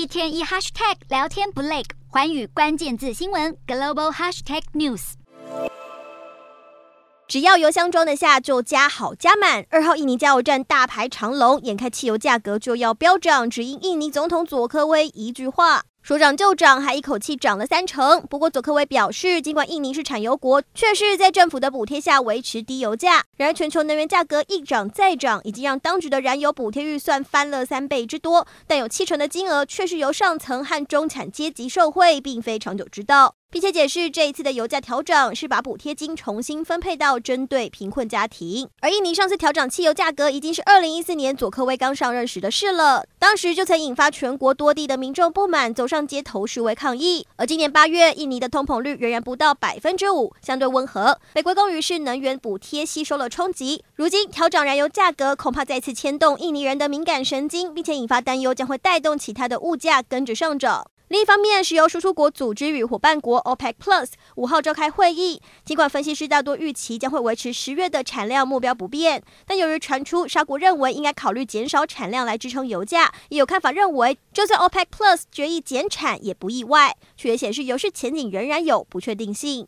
一天一 hashtag 聊天不累，环宇关键字新闻 global hashtag news。只要油箱装得下，就加好加满。二号印尼加油站大排长龙，眼看汽油价格就要飙涨，只因印尼总统佐科威一句话。说涨就涨，还一口气涨了三成。不过佐科威表示，尽管印尼是产油国，却是在政府的补贴下维持低油价。然而，全球能源价格一涨再涨，已经让当局的燃油补贴预算翻了三倍之多。但有七成的金额却是由上层和中产阶级受惠，并非长久之道。并且解释，这一次的油价调整是把补贴金重新分配到针对贫困家庭。而印尼上次调涨汽油价格已经是二零一四年佐科威刚上任时的事了，当时就曾引发全国多地的民众不满，走上街头示威抗议。而今年八月，印尼的通膨率仍然不到百分之五，相对温和，被归功于是能源补贴吸收了冲击。如今调涨燃油价格，恐怕再次牵动印尼人的敏感神经，并且引发担忧，将会带动其他的物价跟着上涨。另一方面，石油输出国组织与伙伴国 OPEC Plus 五号召开会议，尽管分析师大多预期将会维持十月的产量目标不变，但由于传出沙国认为应该考虑减少产量来支撑油价，也有看法认为，就算 OPEC Plus 决议减产也不意外，却也显示油市前景仍然有不确定性。